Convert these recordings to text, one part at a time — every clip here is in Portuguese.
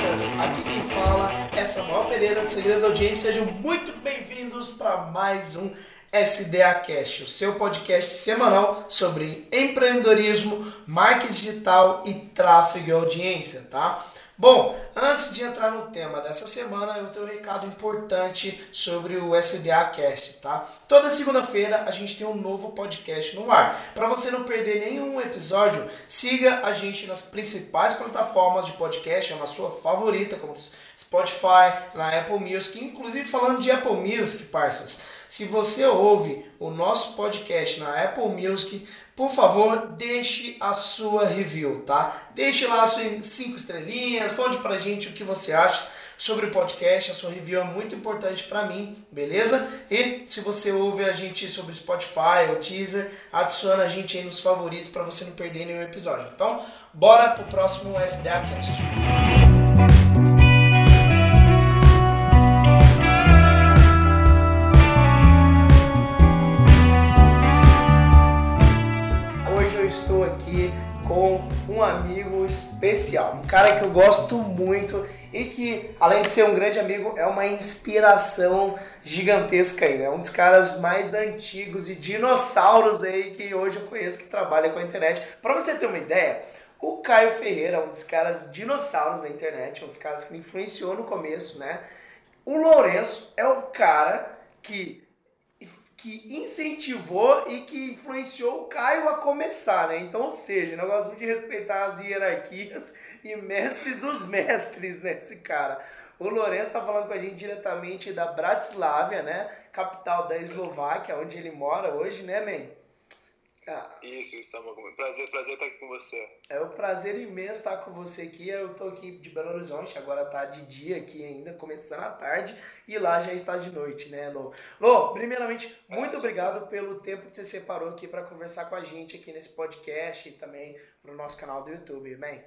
parças! Aqui quem fala é Samuel Pereira de Segredos da Audiência. Sejam muito bem-vindos para mais um SDA Cash, o seu podcast semanal sobre empreendedorismo, marketing digital e tráfego e audiência, tá? Bom, antes de entrar no tema dessa semana, eu tenho um recado importante sobre o SDA Cast, tá? Toda segunda-feira a gente tem um novo podcast no ar. Para você não perder nenhum episódio, siga a gente nas principais plataformas de podcast, na sua favorita, como Spotify, na Apple Music, inclusive falando de Apple Music, parças. Se você ouve o nosso podcast na Apple Music, por favor, deixe a sua review, tá? Deixe lá as suas cinco estrelinhas, conte pra gente o que você acha sobre o podcast. A sua review é muito importante para mim, beleza? E se você ouve a gente sobre Spotify ou teaser, adiciona a gente aí nos favoritos para você não perder nenhum episódio. Então, bora pro próximo SDA Cast. Com um amigo especial, um cara que eu gosto muito e que, além de ser um grande amigo, é uma inspiração gigantesca aí, né? Um dos caras mais antigos e dinossauros aí que hoje eu conheço que trabalha com a internet. Para você ter uma ideia, o Caio Ferreira é um dos caras dinossauros da internet, um dos caras que me influenciou no começo, né? O Lourenço é o cara que que incentivou e que influenciou o Caio a começar, né? Então, ou seja, eu gosto muito de respeitar as hierarquias e mestres dos mestres, né? Esse cara. O Lourenço está falando com a gente diretamente da Bratislava, né? Capital da Eslováquia, onde ele mora hoje, né, man? Ah, isso, isso, amor. Prazer, prazer estar aqui com você. É um prazer imenso estar com você aqui. Eu estou aqui de Belo Horizonte, agora está de dia aqui ainda, começando à tarde, e lá já está de noite, né, Lô? Lô, primeiramente, muito é, obrigado pelo tempo que você separou aqui para conversar com a gente aqui nesse podcast e também no nosso canal do YouTube, man.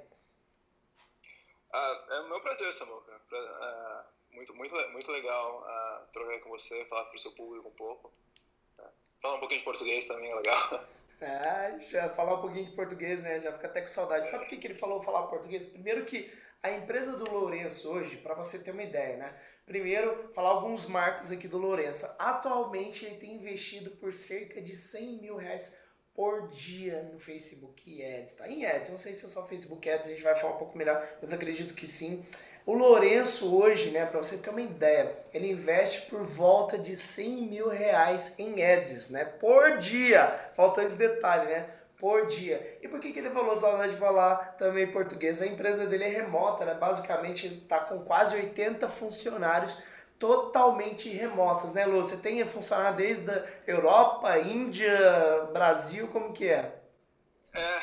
Ah, é meu prazer, Samuca. Ah, muito, muito, muito legal ah, trocar com você, falar para o seu público um pouco. Falar um pouquinho de português também é legal. É, já falar um pouquinho de português, né? Já fica até com saudade. Sabe por que, que ele falou falar português? Primeiro que a empresa do Lourenço hoje, para você ter uma ideia, né? Primeiro, falar alguns marcos aqui do Lourenço. Atualmente ele tem investido por cerca de 100 mil reais por dia no Facebook Ads, tá? Em Ads, não sei se é só Facebook Ads, a gente vai falar um pouco melhor, mas acredito que sim. O Lourenço hoje, né, para você ter uma ideia, ele investe por volta de 100 mil reais em ads, né, por dia. Faltou esse detalhe, né? Por dia. E por que, que ele falou saudade de falar também português? A empresa dele é remota, né? Basicamente está com quase 80 funcionários totalmente remotos, né, Lu? Você tem funcionário desde a Europa, Índia, Brasil, como que é? É,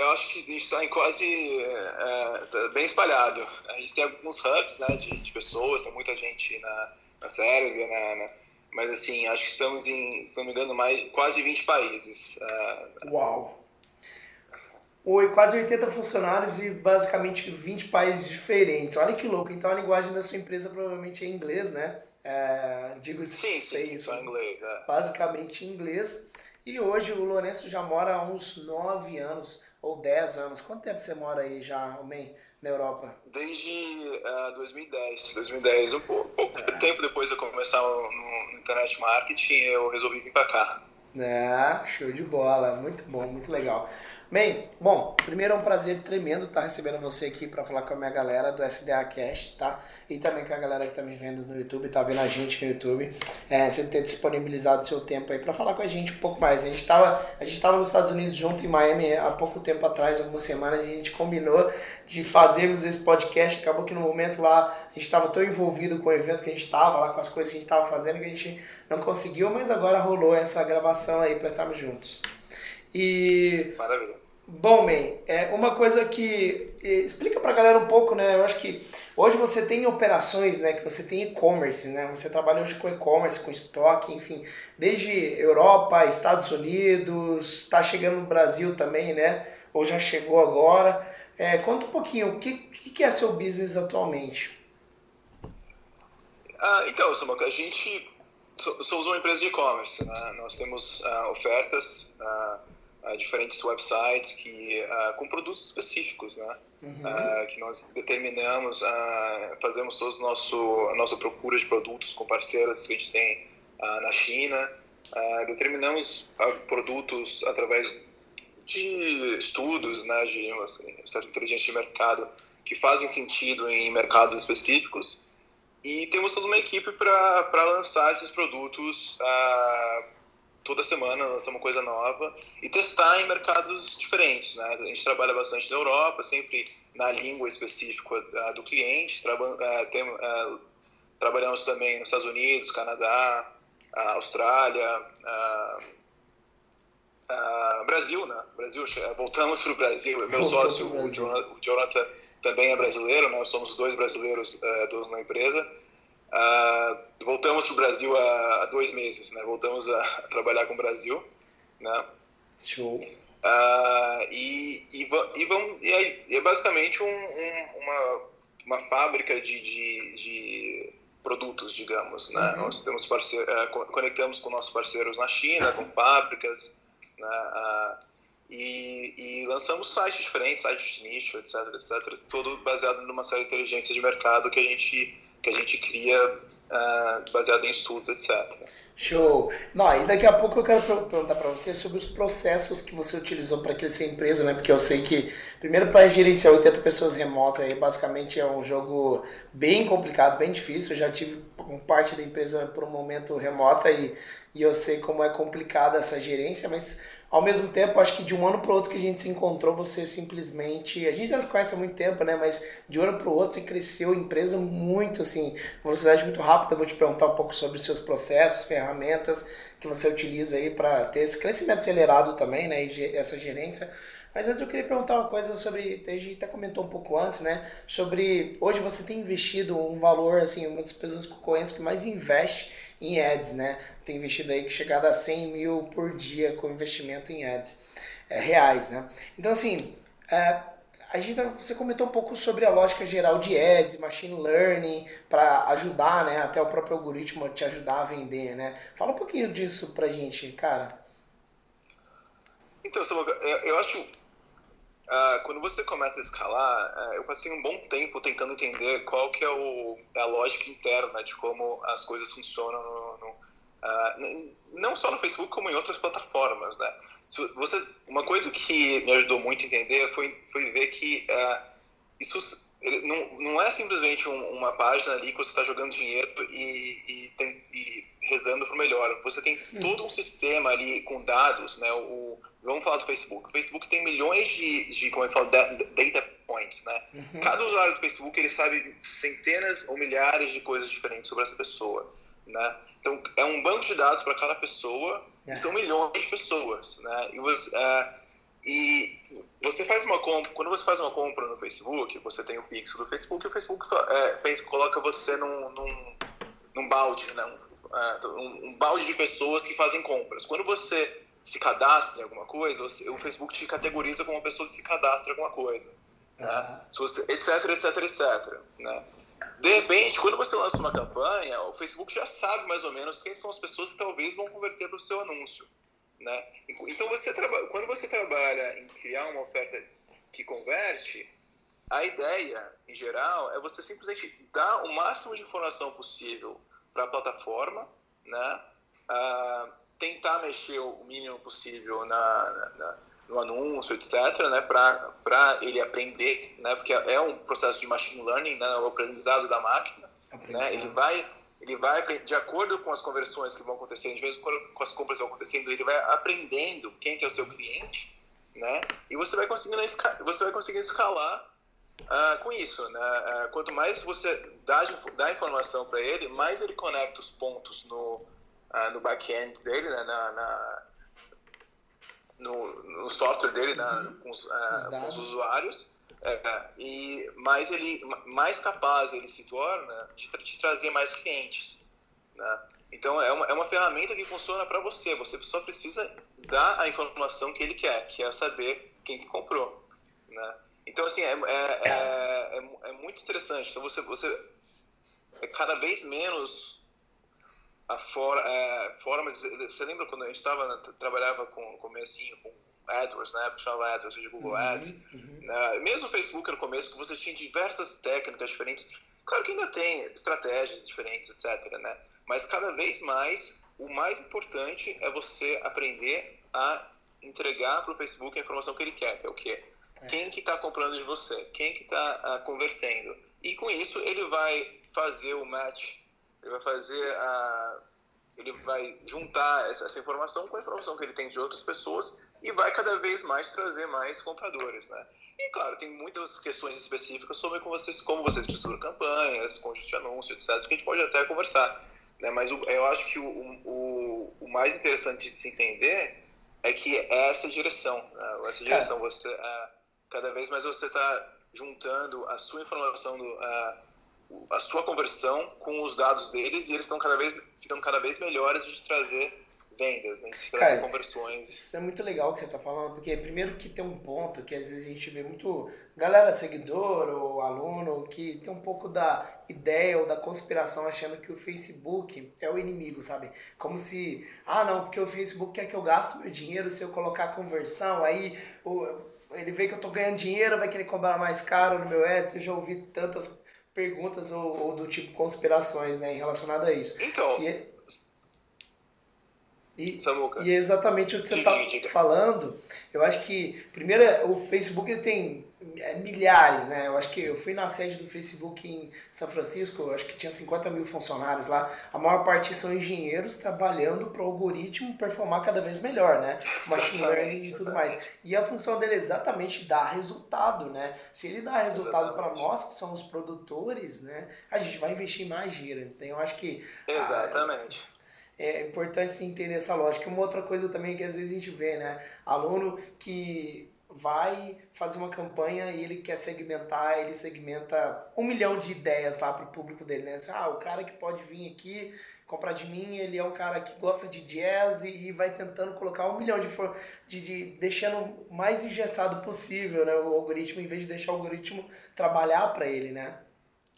eu acho que a gente está em quase é, tá bem espalhado. A gente tem alguns hubs né, de, de pessoas, tem muita gente na, na Sérvia, na, na, mas assim, acho que estamos em, se não me engano, mais, quase 20 países. Uh, Uau! Oi, quase 80 funcionários e basicamente 20 países diferentes. Olha que louco. Então a linguagem da sua empresa provavelmente é inglês, né? É, digo isso. Sim, sim, sim, só inglês. É. Basicamente inglês. E hoje o Lourenço já mora há uns 9 anos ou 10 anos. Quanto tempo você mora aí já, homem, na Europa? Desde uh, 2010. 2010, um pouco, pouco é. tempo depois de eu começar no, internet marketing, eu resolvi vir para cá. É, show de bola, muito bom, muito legal. Bem, bom, primeiro é um prazer tremendo estar recebendo você aqui para falar com a minha galera do SDA Cast, tá? E também com a galera que tá me vendo no YouTube, tá vendo a gente no YouTube. É, você ter disponibilizado seu tempo aí para falar com a gente um pouco mais. A gente tava, a gente tava nos Estados Unidos junto em Miami há pouco tempo atrás, algumas semanas, e a gente combinou de fazermos esse podcast. Acabou que no momento lá a gente estava tão envolvido com o evento que a gente estava lá, com as coisas que a gente estava fazendo, que a gente não conseguiu, mas agora rolou essa gravação aí para estarmos juntos. E. Maravilha. Bom, man, é uma coisa que explica pra galera um pouco, né? Eu acho que hoje você tem operações, né? Que você tem e-commerce, né? Você trabalha hoje com e-commerce, com estoque, enfim, desde Europa, Estados Unidos, tá chegando no Brasil também, né? Ou já chegou agora. É, conta um pouquinho, o que, que é seu business atualmente? Ah, então, Samuca, a gente somos uma empresa de e-commerce, né? Nós temos uh, ofertas uh, uh, diferentes websites que, uh, com produtos específicos, né? Uhum. Uh, que nós determinamos, fazemos todos nosso a nossa procura de produtos com parceiros que a gente tem na China, determinamos produtos através de estudos, né, de assim, certa inteligência de mercado que fazem sentido em mercados específicos e temos toda uma equipe para lançar esses produtos toda semana lançar uma coisa nova e testar em mercados diferentes. Né? A gente trabalha bastante na Europa, sempre na língua específica uh, do cliente. Tem, uh, trabalhamos também nos Estados Unidos, Canadá, Austrália, Brasil, né? Brasil, voltamos para o Brasil. Meu sócio, o Jonathan, também é brasileiro, né? Nós somos dois brasileiros uh, na empresa. Uh, voltamos para o Brasil há, há, dois meses, né? Voltamos a, a, trabalhar com o Brasil, né? Show. Uh, e, e, e, vão, e é, é basicamente um, um, uma, uma fábrica de, de, de produtos, digamos, né? Uhum. Nós temos parceiro, uh, conectamos com nossos parceiros na China, com fábricas, né? Uh, e, e, lançamos sites diferentes, sites de nicho, etc, etc, todo baseado numa série de inteligência de mercado que a gente que a gente cria uh, baseado em estudos, etc. Show! Não, e daqui a pouco eu quero perguntar para você sobre os processos que você utilizou para crescer a empresa, né? Porque eu sei que, primeiro, para gerenciar 80 pessoas remotas, aí, basicamente é um jogo bem complicado, bem difícil. Eu já tive parte da empresa por um momento remota e, e eu sei como é complicada essa gerência, mas ao mesmo tempo, acho que de um ano para o outro que a gente se encontrou, você simplesmente. A gente já se conhece há muito tempo, né? Mas de um ano para o outro você cresceu a empresa muito, assim, velocidade muito rápida. Eu vou te perguntar um pouco sobre os seus processos, ferramentas que você utiliza aí para ter esse crescimento acelerado também, né? E essa gerência. Mas antes eu queria perguntar uma coisa sobre, a gente até comentou um pouco antes, né? Sobre, hoje você tem investido um valor, assim, uma das pessoas que eu conheço que mais investe em ads, né? Tem investido aí que chegado a 100 mil por dia com investimento em ads é, reais, né? Então, assim, é, a gente, tá, você comentou um pouco sobre a lógica geral de ads, machine learning, para ajudar, né? Até o próprio algoritmo te ajudar a vender, né? Fala um pouquinho disso pra gente, cara. Então, eu acho Uh, quando você começa a escalar, uh, eu passei um bom tempo tentando entender qual que é o, a lógica interna de como as coisas funcionam, no, no, uh, não só no Facebook, como em outras plataformas, né? Você, uma coisa que me ajudou muito a entender foi, foi ver que isso não, não é simplesmente um, uma página ali que você está jogando dinheiro e, e, tem, e rezando para o melhor. Você tem todo um sistema ali com dados, né? O, vamos falar do Facebook. O Facebook tem milhões de, de como eu falo, data points, né? Uhum. Cada usuário do Facebook ele sabe centenas ou milhares de coisas diferentes sobre essa pessoa, né? Então é um banco de dados para cada pessoa. E são milhões de pessoas, né? E você, uh, e você faz uma compra, quando você faz uma compra no Facebook, você tem o pixel do Facebook, e o Facebook é, coloca você num, num, num balde, né? É, um, um, balde de pessoas que fazem compras. Quando você se cadastra em alguma coisa, o Facebook te categoriza como uma pessoa que se cadastra em alguma coisa. Né? Você, etc, etc, etc. Né? De repente, quando você lança uma campanha, o Facebook já sabe mais ou menos quem são as pessoas que talvez vão converter para o seu anúncio. Né? Então, você quando você trabalha em criar uma oferta que converte, a ideia, em geral, é você simplesmente dar o máximo de informação possível para a plataforma, né? Uh, tentar mexer o mínimo possível na, na, no anúncio, etc., né? para ele aprender, né? porque é um processo de machine learning, né? o aprendizado da máquina. Né? Ele vai ele vai, de acordo com as conversões que vão acontecendo, de vez com as compras que vão acontecendo, ele vai aprendendo quem que é o seu cliente, né? E você vai conseguindo, você vai conseguindo escalar uh, com isso, né? Uh, quanto mais você dá, dá informação para ele, mais ele conecta os pontos no, uh, no back-end dele, né? na, na no, no, software dele, na, uhum. com, os, com os usuários, é, e mais ele mais capaz ele se torna de, de trazer mais clientes né? então é uma, é uma ferramenta que funciona para você você só precisa dar a informação que ele quer que é saber quem que comprou né? Então assim é, é, é, é, é muito interessante então você você é cada vez menos a for, é, formas você lembra quando a gente estava trabalhava com comecinho com AdWords, né? Chamava AdWords de Google uhum, Ads. Uhum. Né? Mesmo o Facebook no começo, que você tinha diversas técnicas diferentes. Claro que ainda tem estratégias diferentes, etc. Né? Mas cada vez mais, o mais importante é você aprender a entregar para o Facebook a informação que ele quer, que é o quê? É. Quem que está comprando de você? Quem que está uh, ah, convertendo? E com isso ele vai fazer o match, ele vai fazer a... ele vai juntar essa, essa informação com a informação que ele tem de outras pessoas e vai cada vez mais trazer mais compradores, né? E claro, tem muitas questões específicas sobre como você, como você estrutura campanhas, conjunto de anúncio, etc., que a gente pode até conversar. Né? Mas eu acho que o, o, o mais interessante de se entender é que é essa direção. Né? Essa direção, é. você, é, cada vez mais você está juntando a sua informação, do, a, a sua conversão com os dados deles e eles estão cada vez ficando cada vez melhores de trazer vendas, né? De trazer conversões. Isso é muito legal que você está falando, porque primeiro que tem um ponto que às vezes a gente vê muito galera seguidor ou aluno que tem um pouco da ideia ou da conspiração achando que o Facebook é o inimigo, sabe? Como se, ah não, porque o Facebook quer que eu gaste meu dinheiro se eu colocar conversão, aí o, ele vê que eu estou ganhando dinheiro, vai querer cobrar mais caro no meu ads, eu já ouvi tantas perguntas ou, ou do tipo conspirações, né, relacionado a isso. Então, e, e, e é exatamente o que você está falando. Eu acho que, primeiro, o Facebook ele tem é, milhares, né? Eu acho que eu fui na sede do Facebook em São Francisco, acho que tinha 50 mil funcionários lá. A maior parte são engenheiros trabalhando para o algoritmo performar cada vez melhor, né? Machine learning e tudo mais. E a função dele é exatamente dar resultado, né? Se ele dá resultado para nós, que somos produtores, né? A gente vai investir mais dinheiro. Então, eu acho que. Exatamente. A, é importante se entender essa lógica. Uma outra coisa também que às vezes a gente vê, né? Aluno que vai fazer uma campanha e ele quer segmentar, ele segmenta um milhão de ideias lá para o público dele, né? Assim, ah, o cara que pode vir aqui comprar de mim, ele é um cara que gosta de jazz e, vai tentando colocar um milhão de, de, de deixando mais engessado possível, né? O algoritmo, em vez de deixar o algoritmo trabalhar para ele, né?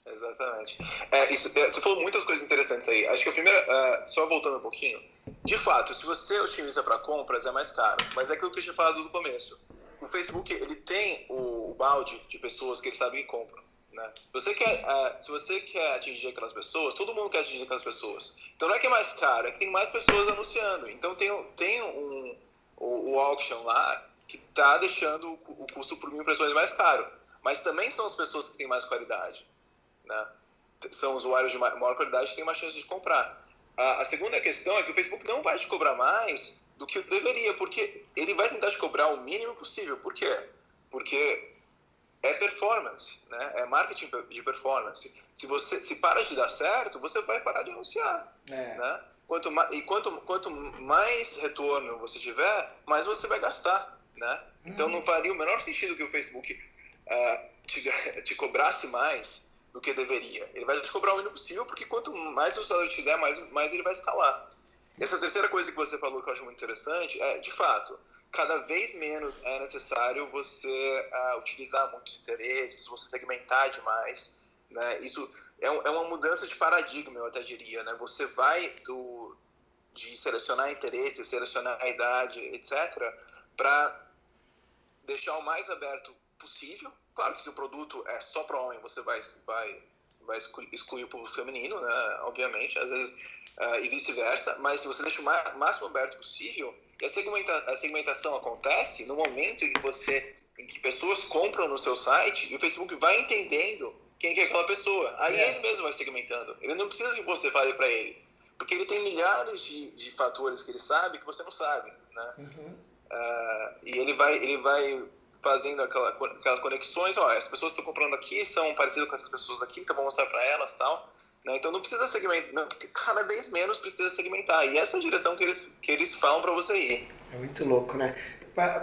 Exatamente. É, isso, é, você falou muitas coisas interessantes aí. Acho que a primeira, uh, só voltando um pouquinho, de fato, se você otimiza para compras é mais caro, mas é aquilo que eu tinha falado no começo. O Facebook ele tem o, balde de pessoas que ele sabe que compram. Né? Você quer, uh, se você quer atingir aquelas pessoas, todo mundo quer atingir aquelas pessoas. Então não é que é mais caro, é que tem mais pessoas anunciando. Então tem, tem um, o, o auction lá que está deixando o, o custo por mil impressões mais caro. Mas também são as pessoas que têm mais qualidade né? são usuários de maior qualidade que têm mais chance de comprar. A, a, segunda questão é que o Facebook não vai te cobrar mais do que deveria, porque ele vai tentar te cobrar o mínimo possível. Por quê? Porque é performance, né? É marketing de performance. Se você se para de dar certo, você vai parar de anunciar, é. né? Quanto mais, e quanto, quanto mais retorno você tiver, mais você vai gastar, né? Então uhum. não faria o menor sentido que o Facebook uh, te, te cobrasse mais do que deveria. Ele vai te cobrar o mínimo possível, porque quanto mais o salário te der, mais, mais ele vai escalar. Essa terceira coisa que você falou que eu acho muito interessante é, de fato, cada vez menos é necessário você uh, utilizar muitos interesses, você segmentar demais. Né? Isso é, é uma mudança de paradigma, eu até diria. Né? Você vai do, de selecionar interesses, selecionar a idade, etc., para deixar o mais aberto possível Claro que se o produto é só para homem, você vai, vai, vai excluir o público feminino, né? obviamente, às vezes, uh, e vice-versa, mas se você deixa o máximo aberto possível, e a, segmenta a segmentação acontece no momento em que você em que pessoas compram no seu site e o Facebook vai entendendo quem é aquela pessoa. Aí é. ele mesmo vai segmentando. Ele não precisa que você fale para ele. Porque ele tem milhares de, de fatores que ele sabe que você não sabe. Né? Uhum. Uh, e ele vai, ele vai fazendo aquela, aquelas conexões, ó, as pessoas que estão comprando aqui são parecidas com essas pessoas aqui, então vou mostrar para elas tal. Né? Então não precisa segmentar, não, cada vez menos precisa segmentar. E essa é a direção que eles, que eles falam para você ir. É muito louco, né?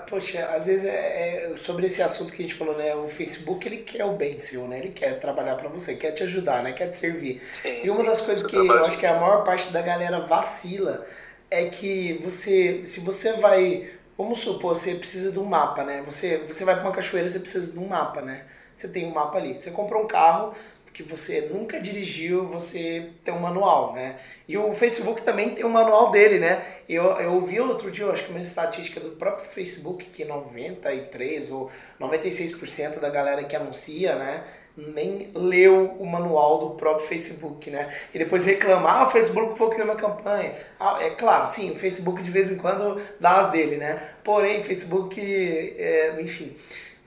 Poxa, às vezes é, é, sobre esse assunto que a gente falou, né? O Facebook ele quer o bem seu, né? Ele quer trabalhar para você, quer te ajudar, né? Quer te servir. Sim, e uma sim, das coisas que eu acho que a maior parte da galera vacila é que você, se você vai Vamos supor, você precisa de um mapa, né? Você, você vai para uma cachoeira, você precisa de um mapa, né? Você tem um mapa ali. Você comprou um carro, que você nunca dirigiu, você tem um manual, né? E o Facebook também tem um manual dele, né? Eu, eu ouvi outro dia, acho que uma estatística do próprio Facebook, que 93 ou 96% da galera que anuncia, né? Nem leu o manual do próprio Facebook, né? E depois reclamar, ah, o Facebook bloqueou minha campanha. Ah, é claro, sim, o Facebook de vez em quando dá as dele, né? Porém, o Facebook, é, enfim,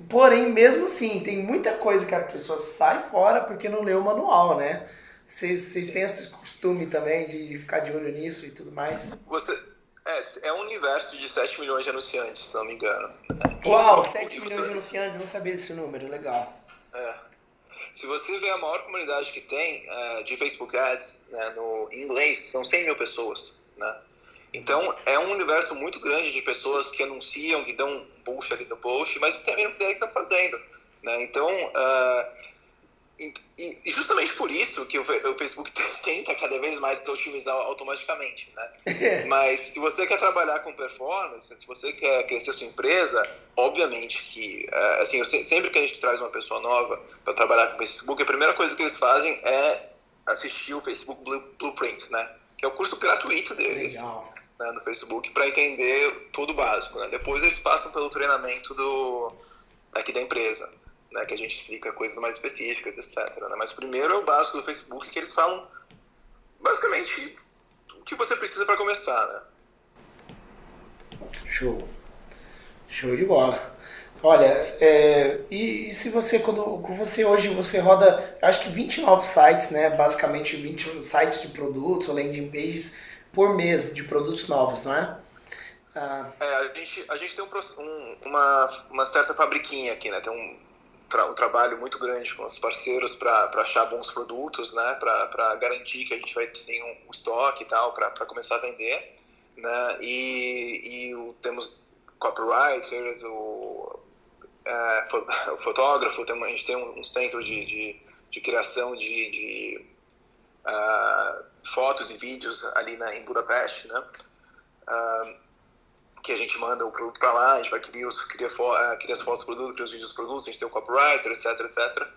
Porém, mesmo assim, tem muita coisa que a pessoa sai fora porque não leu o manual, né? Vocês têm esse costume também de, ficar de olho nisso e tudo mais? Você, é, é um universo de 7 milhões de anunciantes, se não me engano. Uau, 7 milhões de anunciantes, eu não sabia desse número, legal. É. Se você vê a maior comunidade que tem uh, de Facebook Ads né, no inglês, são 100 mil pessoas, né? Então, é um universo muito grande de pessoas que anunciam, que dão um push ali no post, mas não tem ideia que estão fazendo. Né? Então, uh, e, e, justamente por isso que o, o, Facebook tenta cada vez mais otimizar automaticamente. Né? mas se você quer trabalhar com performance, se você quer crescer sua empresa, obviamente que, uh, assim, sempre que a gente traz uma pessoa nova para trabalhar com o Facebook, a primeira coisa que eles fazem é assistir o Facebook Blueprint, né? que é o curso gratuito deles. Legal né, no Facebook para entender tudo básico. Né? Depois eles passam pelo treinamento do aqui da empresa, né, que a gente explica coisas mais específicas, etc. Né? Mas primeiro é o básico do Facebook que eles falam basicamente o que você precisa para começar, né? Show, show de bola. Olha, é, e, e, se você, quando você hoje você roda, acho que 29 sites, né? Basicamente 20 sites de produtos, landing pages, por mês de produtos novos, não é? Ah. É, a gente, a gente tem um, um, uma, uma certa fabriquinha aqui, né? Tem um, tra um trabalho muito grande com os parceiros para achar bons produtos, né? Para garantir que a gente vai ter um, um estoque e tal para começar a vender, né? E, e o, temos copywriters, o, é, o fotógrafo, tem, a gente tem um, centro de, de, de criação de, de uh, fotos e vídeos ali na, em Budapeste, né? Uh, que a gente manda o produto para lá, a gente vai criar, os, uh, criar as fotos do produto, criar os vídeos do produto, a gente tem o copywriter, etc, etc.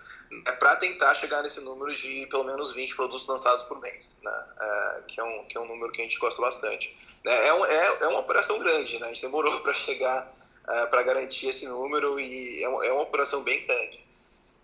É para tentar chegar nesse número de pelo menos 20 produtos lançados por mês, né? Uh, que, é um, que é um número que a gente gosta bastante. É, é, um, é, é uma operação grande, né? A gente demorou para chegar, uh, para garantir esse número e é, é uma operação bem grande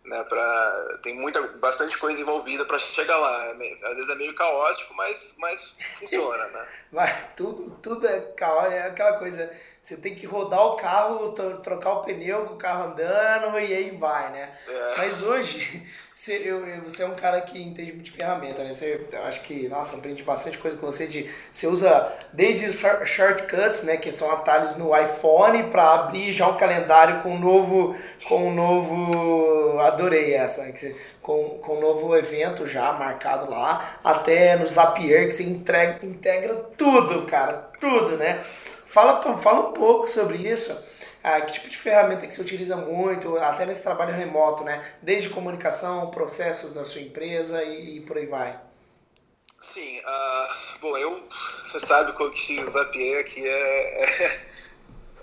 né, pra, tem muita, bastante coisa envolvida para chegar lá. É às vezes é meio caótico, mas, mas funciona, né? Vai, tudo, tudo é caótico, é aquela coisa, você tem que rodar o carro, trocar o pneu com o carro andando e aí vai, né? É. Mas hoje, você, eu, você é um cara que entende muito de ferramenta, né? Você, eu acho que, nossa, aprendi bastante coisa com você de, você usa desde shortcuts, né, que são atalhos no iPhone para abrir já um calendário com um novo, com um novo, adorei essa, né, que você, com, com um novo evento já marcado lá, até no Zapier que você entrega, integra tudo, cara, tudo, né? Fala, fala um pouco sobre isso. Ah, que tipo de ferramenta que você utiliza muito, até nesse trabalho remoto, né? Desde comunicação, processos da sua empresa e, e por aí vai. Sim, uh, bom, eu, você sabe que o Zapier aqui é, é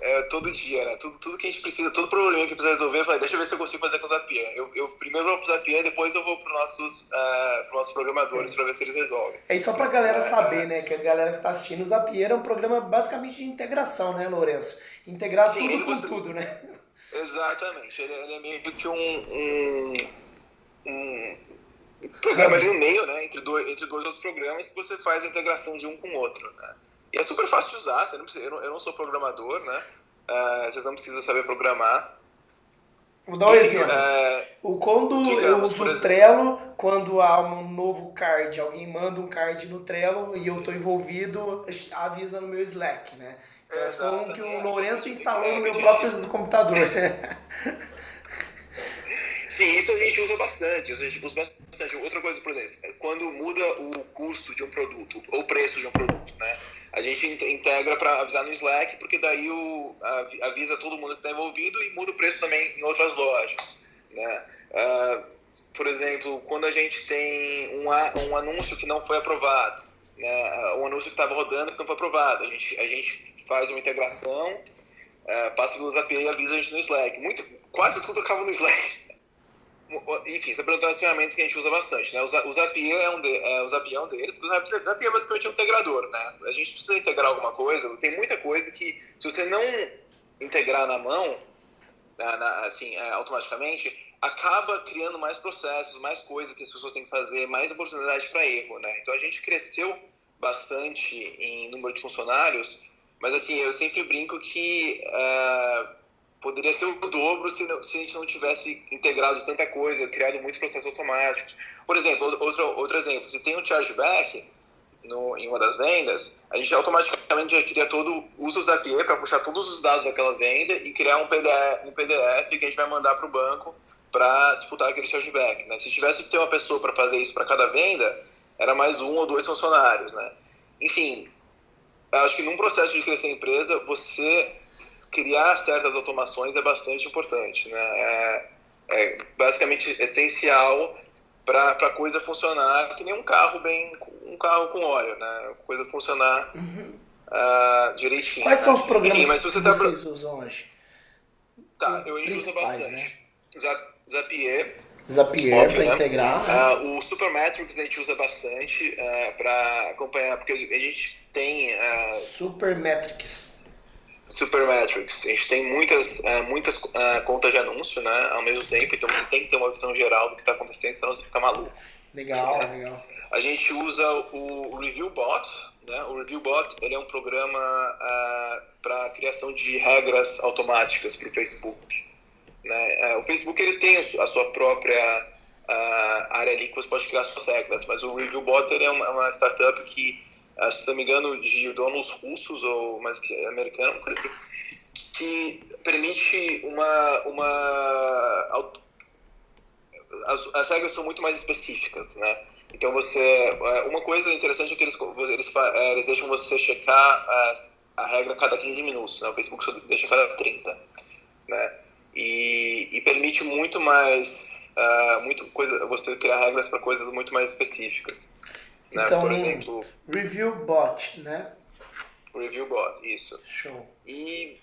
é, todo dia, né? Tudo, tudo que a gente precisa, todo problema que precisa resolver, eu falei, deixa eu ver se eu consigo fazer com o Zapier. Eu, eu primeiro vou pro Zapier, depois eu vou para nossos, uh, pros nossos programadores é. para ver se eles resolvem. É só pra galera é, saber, né? Que a galera que tá assistindo, o Zapier é um programa basicamente de integração, né, Lourenço? Integrar Sim, tudo com você... tudo, né? Exatamente. Ele, ele, é meio que um, um, um programa ali no meio, né? Entre dois, entre dois outros programas que você faz a integração de um com o outro, né? E é super fácil de usar, você não precisa, eu, não, eu não sou programador, né? Uh, vocês não precisam saber programar. Vou dar um exemplo. É, o quando digamos, eu uso o Trello, quando há um novo card, alguém manda um card no Trello e eu estou envolvido, avisa no meu Slack, né? Então, é como que o Lourenço instalou no meu próprio computador. Sim, isso a gente usa bastante. Isso a gente usa bastante. Outra coisa, por exemplo, quando muda o custo de um produto, ou o preço de um produto, né? A gente integra para avisar no Slack, porque daí o, avisa todo mundo que está envolvido e muda o preço também em outras lojas. Né? Uh, por exemplo, quando a gente tem um, um anúncio que não foi aprovado, né? um anúncio que estava rodando que não foi aprovado, a gente, a gente faz uma integração, uh, passa pelos API e avisa a gente no Slack. Muito, quase tudo acaba no Slack. Enfim, você perguntou as ferramentas que a gente usa bastante, né? O Zapier é um, de, é, o Zapier é um deles. O Zapier é basicamente um integrador, né? A gente precisa integrar alguma coisa. Tem muita coisa que, se você não integrar na mão, na, na, assim, é, automaticamente, acaba criando mais processos, mais coisas que as pessoas têm que fazer, mais oportunidade para erro, né? Então a gente cresceu bastante em número de funcionários, mas assim, eu sempre brinco que uh, poderia ser o dobro se, não, se a gente não tivesse integrado tanta coisa, criado muitos processos automáticos. Por exemplo, outro, outro exemplo, se tem um chargeback no, em uma das vendas, a gente automaticamente já cria todo, usa o Zapier para puxar todos os dados daquela venda e criar um PDF, um PDF que a gente vai mandar para o banco para disputar aquele chargeback. Né? Se tivesse que ter uma pessoa para fazer isso para cada venda, era mais um ou dois funcionários. Né? Enfim, acho que num processo de crescer a empresa, você criar certas automações é bastante importante, né? É, é basicamente essencial para a coisa funcionar que nem um carro bem um carro com óleo, né? Coisa funcionar uhum. uh, direitinho. Quais né? são os programas Enfim, mas você que tá... vocês usam hoje? Tá, eu uso bastante. Né? Zapier. Zapier para né? integrar. Uh, o Supermetrics a gente usa bastante uh, ah, para acompanhar, porque a gente tem. Uh, Supermetrics. Supermetrics. A gente tem muitas, uh, muitas uh, contas de anúncio né, ao mesmo tempo, então você tem que ter uma visão geral do que está acontecendo, senão você fica maluco. Legal, né? legal. A gente usa o ReviewBot. Né? O ReviewBot ele é um programa uh, para criação de regras automáticas para o Facebook. Né? o Facebook ele tem a sua própria área ali que você pode criar suas regras, mas o ReviewBot ele é uma, uma startup que se não me engano, de donos russos ou mais que americano, assim, que permite uma, uma as, as regras são muito mais específicas, né? Então você, é, uma coisa interessante é que eles eles, é, eles deixam você checar a, a regra a cada 15 minutos, né? O Facebook só deixa a cada 30, né? E, e permite muito mais, uh, muito coisa, você criar regras para coisas muito mais específicas. Né? Então, Por exemplo, Review Bot, né? Review Bot, isso. Show. E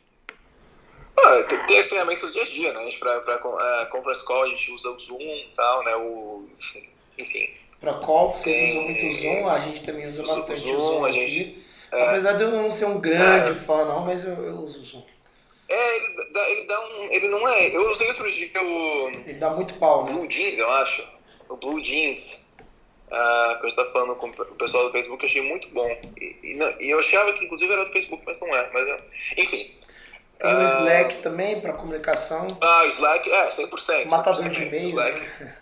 ah, tem, tem ferramentas do dia a dia, né? Para uh, conference call a gente usa o Zoom e tal, né? O, enfim. Para call, vocês tem, usam muito o Zoom, a gente também usa, bastante o Zoom, o Zoom aqui. é, Apesar de eu não ser um grande é, fã, não, mas eu, eu uso o Zoom. É, ele dá, ele dá um. Ele não é. Eu usei outro dia o. Ele dá muito pau, né? Blue Jeans, eu acho. O Blue Jeans que eu estava falando com o pessoal do Facebook, eu achei muito bom. E, e, não, e, eu achava que inclusive era do Facebook, mas não é. Mas, enfim. Tem o uh, Slack também para comunicação. Ah, o Slack, é, 100%. Matador 100%, de e-mail. Né?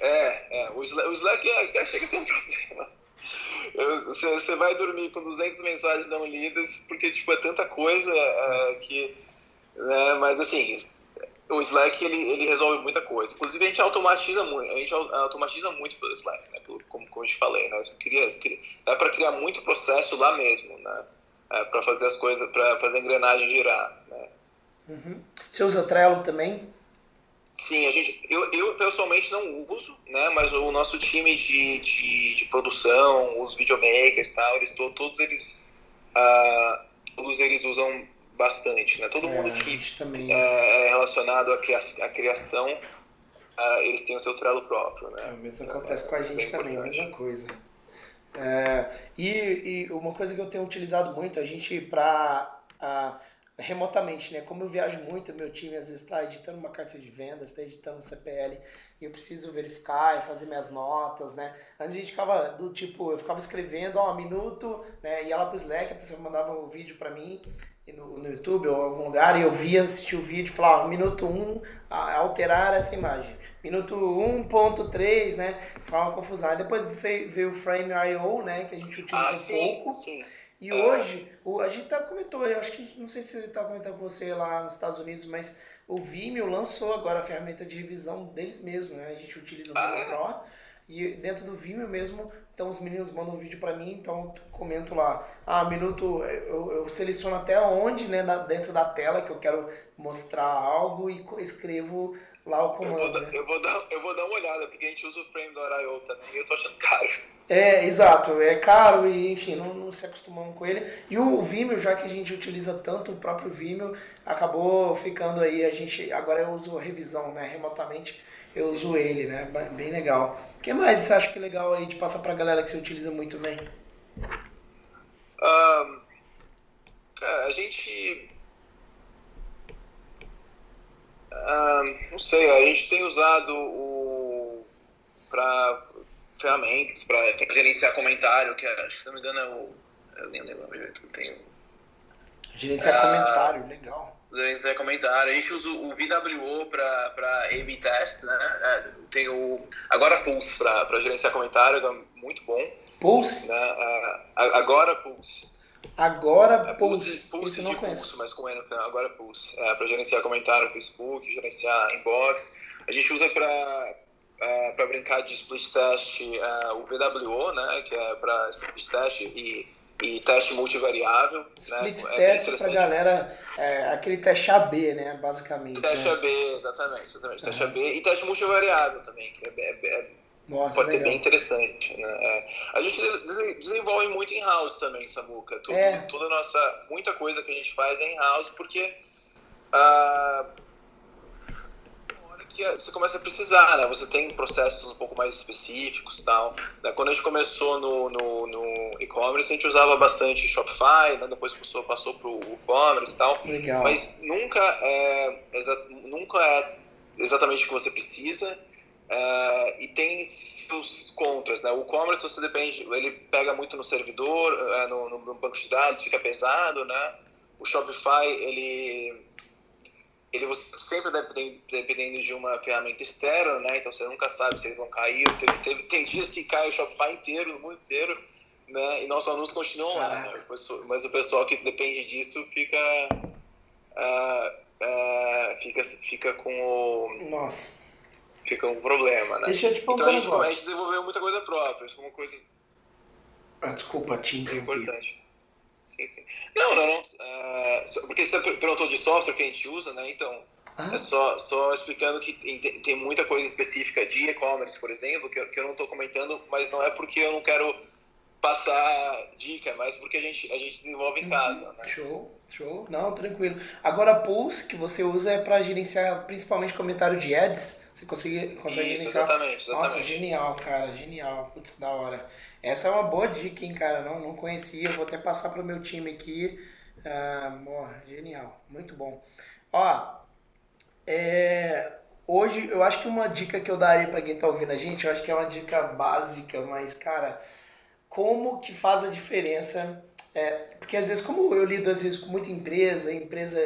É, é, o Slack, o Slack é, chega a ser um problema. Você, você vai dormir com 200 mensagens não lidas, porque tipo, é tanta coisa uh, que. Né, mas assim, o Slack ele, ele resolve muita coisa. Inclusive a gente automatiza muito, a gente automatiza muito pelo Slack, né? Pelo, como, como eu te falei, né? Queria, queria, dá para criar muito processo lá mesmo, né? É, para fazer as coisas, para fazer a engrenagem girar, né? Uhum. Você usa Trello também? Sim, a gente, eu, eu pessoalmente não uso, né? Mas o nosso time de, de, de produção, os videomakers, tal, eles todos eles, uh, todos eles usam bastante, né? Todo é, mundo que é, é, relacionado à criação, à criação uh, eles têm o seu Trello próprio, né? É, o mesmo acontece é, com a gente também, importante. a mesma coisa. É, e, e, uma coisa que eu tenho utilizado muito, a gente para remotamente, né? Como eu viajo muito, meu time às vezes está editando uma carta de vendas, está editando um CPL, e eu preciso verificar e fazer minhas notas, né? Antes a gente ficava do tipo, eu ficava escrevendo, ó, um minuto, né? Ia lá pro Slack, a pessoa mandava o vídeo para mim, no, no YouTube ou algum lugar e eu via, assistir o vídeo e falava, ah, minuto 1, um, alterar essa imagem. Minuto 1.3, né? Ficava uma confusão. Aí depois veio o Frame.io, né? Que a gente utiliza ah, sim, pouco. Sim. E hoje, o, a gente tá comentou, eu acho que, não sei se ele tá comentando com você lá nos Estados Unidos, mas o Vimeo lançou agora a ferramenta de revisão deles mesmo, né? A gente utiliza o Vimeo ah, é? Pro. E dentro do Vimeo mesmo, então os meninos mandam um vídeo para mim, então eu comento lá, ah, minuto, eu, eu seleciono até onde, né, dentro da tela que eu quero mostrar algo e escrevo lá o comando. Eu vou, né? eu vou, dar, eu vou dar uma olhada, porque a gente usa o frame do Araio também eu tô achando caro. É, exato, é caro e enfim, não, não se acostumamos com ele. E o Vimeo, já que a gente utiliza tanto o próprio Vimeo, acabou ficando aí, a gente, agora eu uso revisão, né, remotamente eu uso ele, né? Bem legal. O que mais você acha que é legal aí de passar pra galera que você utiliza muito bem? Um, cara, a gente. Um, não sei, a gente tem usado o. para ferramentas, para gerenciar comentário, que é, acho que se não me engano é o. Eu nem lembro o jeito que tem. Gerenciar uh, comentário, legal gerenciar comentário. A gente usa o VWO para A-B test, né? É, tem o agora Pulse para gerenciar comentário, é muito bom. Pulse? Né? É, agora Pulse. Agora Pulse. Pulse, Pulse de Pulse, mas com E no final. Agora Pulse. É, para gerenciar comentário no Facebook, gerenciar inbox. A gente usa para é, para brincar de split test é, o VWO, né? Que é para split test e e teste multivariável. Né? Split né? test para galera, é, aquele teste AB, né, basicamente. Teste né? AB, exatamente, exatamente. Teste AB e teste multivariável também, que é, é, é Nossa, pode legal. ser bem interessante. Né? É. A gente desenvolve muito em house também, Samuca. Tudo, é. Toda a nossa, muita coisa que a gente faz é em house, porque uh, que você começa a precisar, né? Você tem processos um pouco mais específicos tal. Né? Quando a gente começou no, no, no e-commerce, a gente usava bastante Shopify, né? depois passou, passou para o e-commerce e tal. Legal. Mas nunca é, nunca é exatamente o que você precisa. É, e tem seus contras, né? O e-commerce você depende, ele pega muito no servidor, é, no, no banco de dados, fica pesado, né? O Shopify, ele ele você sempre depende, dependendo de uma ferramenta externa, né? Então você nunca sabe se eles vão cair. Teve, teve, tem dias que cai o Shopify inteiro, no mundo inteiro, né? E nossos alunos continuam lá, né? Mas o pessoal que depende disso fica. Uh, uh, fica, fica com o. Nossa. Fica um problema, né? Deixa eu te então a gente, a gente desenvolveu muita coisa própria, isso é uma coisa. Ah, desculpa, te interrompi. importante sim, sim. Não, não, não. Uh, porque você perguntou de software que a gente usa, né? Então, ah. é só, só explicando que tem, muita coisa específica de e-commerce, por exemplo, que, que eu não estou comentando, mas não é porque eu não quero passar dica, mas porque a gente, a gente desenvolve em uhum. casa. Né? Show, show. Não, tranquilo. Agora, a Pulse que você usa é para gerenciar principalmente comentário de ads. Você consegue, consegue Isso, gerenciar? Exatamente, exatamente. Nossa, genial, cara, genial. Putz, da hora. Essa é uma boa dica, hein, cara. Não, não conhecia. Vou até passar para o meu time aqui. Ah, genial. Muito bom. Ó, é, hoje eu acho que uma dica que eu daria para quem está ouvindo a gente, eu acho que é uma dica básica, mas, cara, como que faz a diferença? É, porque às vezes, como eu lido às vezes com muita empresa, empresa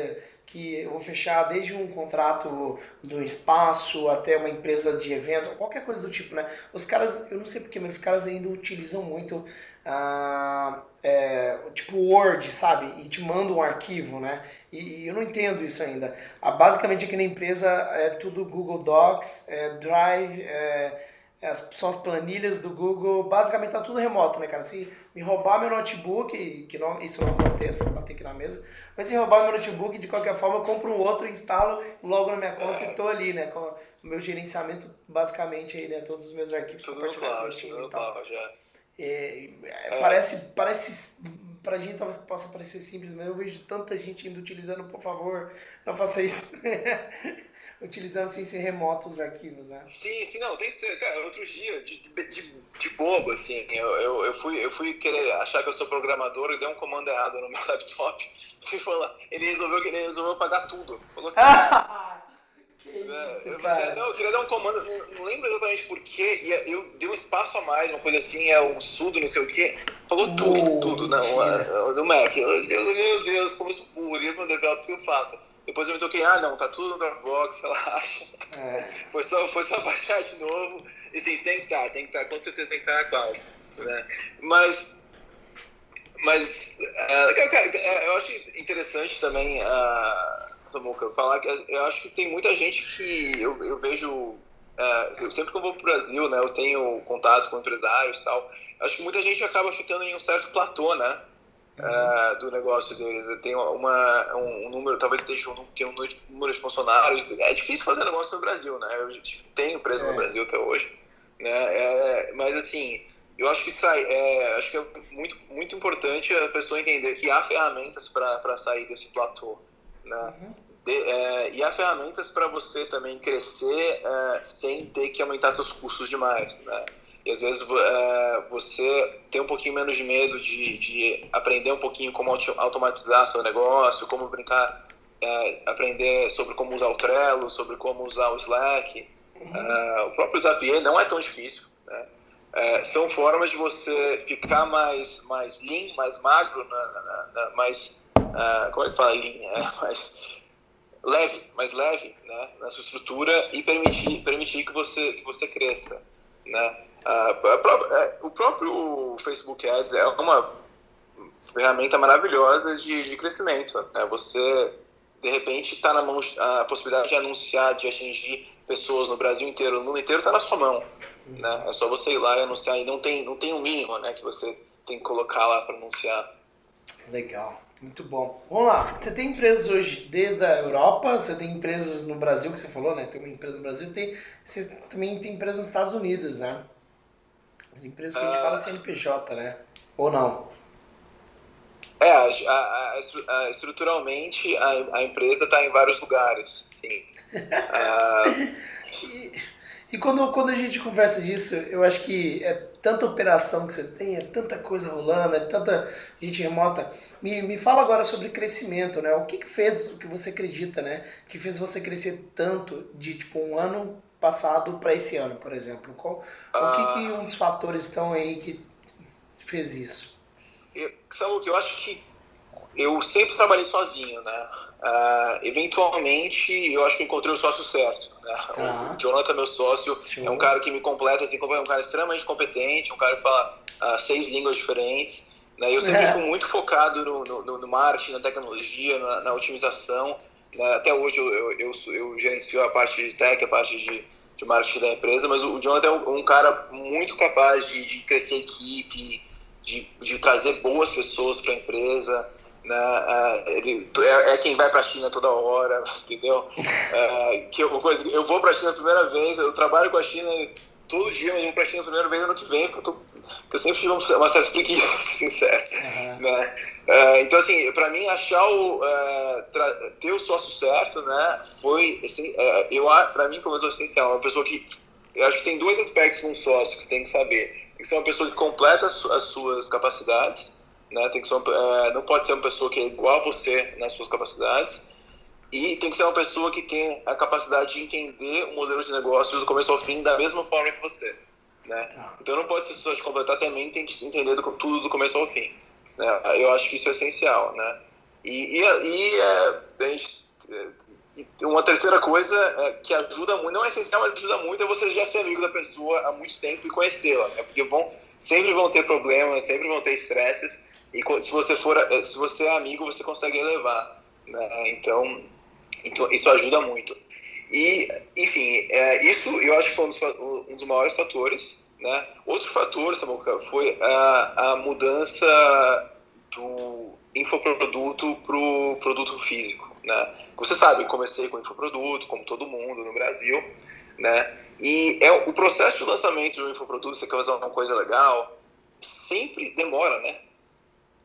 que eu vou fechar desde um contrato do espaço até uma empresa de eventos, qualquer coisa do tipo, né? Os caras, eu não sei porquê, mas os caras ainda utilizam muito, ah, é, tipo Word, sabe? E te mandam um arquivo, né? E, e, eu não entendo isso ainda. Ah, basicamente aqui na empresa é tudo Google Docs, é Drive, é, é, são as planilhas do Google, basicamente tá tudo remoto, né, cara? Se me roubar meu notebook, que não, isso não acontece, bater aqui na mesa, mas se roubar meu notebook, de qualquer forma, eu compro um outro, instalo logo na minha conta e tô ali, né? Com o meu gerenciamento, basicamente, aí, né? Todos os meus arquivos tudo no cloud, tudo cloud, já. É, é, parece, parece, pra gente talvez possa parecer simples, mas eu vejo tanta gente indo utilizando, por favor, não faça isso. utilizando sem ser remoto os arquivos, né? Sim, sim, não, tem que ser. Cara, outro dia, de, de, de bobo, assim, eu, eu, eu, fui, eu fui querer achar que eu sou programador e dei um comando errado no meu laptop. Fui falar, ele resolveu, ele resolveu pagar tudo. Falou tudo. que é, isso, eu, cara. Não, eu queria dar um comando, não, não lembro exatamente porquê, e eu dei um espaço a mais, uma coisa assim, é um sudo, não sei o quê. Falou tudo, tudo, não, do Mac. Eu, meu Deus, como isso para o developer que eu faço depois eu me toquei, ah não, tá tudo no Dropbox, relaxa. É. Foi, só, foi só baixar de novo. E sim, tem que estar, tem que estar, com certeza tem que estar na cloud. Né? Mas, mas uh, eu acho interessante também, uh, Samuca, falar que eu acho que tem muita gente que eu, eu vejo. Uh, eu sempre que eu vou para o Brasil, né, eu tenho contato com empresários e tal. Acho que muita gente acaba ficando em um certo platô, né? Uh, do negócio dele. Tem uma, um, número, talvez esteja um, tem um número de funcionários. É difícil fazer negócio no Brasil, né? Eu tenho empresa é. no Brasil até hoje. Né? É, mas assim, eu acho que sai, é, acho que é muito, muito importante a pessoa entender que há ferramentas para sair desse platô. Né? Uhum. de, é, e há ferramentas para você também crescer é, sem ter que aumentar seus custos demais, né? E às vezes é, você tem um pouquinho menos de medo de, de aprender um pouquinho como automatizar seu negócio, como brincar, é, aprender sobre como usar o Trello, sobre como usar o Slack. Uhum. É, o próprio Zapier não é tão difícil. Né? É, são formas de você ficar mais, mais lean, mais magro, na, na, na, mais. Uh, como é que fala lean? É, mais leve, mais leve né, na sua estrutura e permitir, permitir que, você, que você cresça. Né? Uh, o próprio Facebook Ads é uma ferramenta maravilhosa de, de crescimento. Né? Você, de repente, está na mão a possibilidade de anunciar, de atingir pessoas no Brasil inteiro, no mundo inteiro, está na sua mão. Né? É só você ir lá e anunciar. E não tem, não tem um mínimo né, que você tem que colocar lá para anunciar. Legal. Muito bom. Vamos lá. Você tem empresas hoje desde a Europa, você tem empresas no Brasil, que você falou, né? Tem uma empresa no Brasil, tem, você também tem empresas nos Estados Unidos, né? Empresa que a gente fala CNPJ, né? Ou não? É, a, a, a, estruturalmente a, empresa está em vários lugares, sim. uh... e, e quando, quando a gente conversa disso, eu acho que é tanta operação que você tem, é tanta coisa rolando, é tanta gente remota. Me, me fala agora sobre crescimento, né? O que, que fez, o que você acredita, né? Que fez você crescer tanto de tipo um ano passado para esse ano, por exemplo? Qual, o que, que ah. uns fatores estão aí que fez isso? Eu, eu acho que eu sempre trabalhei sozinho, né? Uh, eventualmente, eu acho que encontrei o sócio certo. Né? Tá. O Jonathan, meu sócio, Show. é um cara que me completa, assim, é um cara extremamente competente, um cara que fala uh, seis línguas diferentes. Né? Eu sempre é. fui muito focado no, no, no marketing, na tecnologia, na, na otimização. Né? Até hoje eu, eu, eu, eu, gerencio a parte de tech, a parte de, de marketing da empresa, mas o, Jonathan é um, um cara muito capaz de, de crescer equipe, de, de trazer boas pessoas para a empresa. Né? Uh, ele é, é, quem vai para a China toda hora, entendeu? Uh, que eu, coisa, eu vou para a China a primeira vez, eu trabalho com a China todo dia, mas eu para a primeira vez ano que vem, porque eu, tô, porque eu sempre tive uma certa preguiça, sincero. Uhum. Né? Uh, então, assim, para mim, achar o, ter o sócio certo, né, foi, assim, eu, para mim, começou essencial. Uma pessoa que, eu acho que tem dois aspectos com sócio que você tem que saber. Tem que ser uma pessoa que completa as, as suas capacidades, né? Tem que ser uma, não pode ser uma pessoa que é igual a você nas suas capacidades e tem que ser uma pessoa que tem a capacidade de entender o modelo de negócios do começo ao fim da mesma forma que você. Né? Tá. Então não pode ser só de completar, também tem que entender do, tudo do começo ao fim. Né? Eu acho que isso é essencial. Né? E, e, e é, a gente, é, uma terceira coisa é, que ajuda muito, não é essencial, mas ajuda muito, é você já ser amigo da pessoa há muito tempo e conhecê-la. Né? Porque vão, sempre vão ter problemas, sempre vão ter estresses, e se você for eh, se você é amigo você consegue elevar né? então, então isso ajuda muito. E enfim é, isso eu acho que foi um dos, um dos maiores fatores né? Outro fator Samuca, foi a, a mudança do infoproduto para o produto físico né? Você sabe comecei com infoproduto como todo mundo no Brasil né? E é o processo de lançamento de um infoproduto você quer fazer uma coisa legal sempre demora né?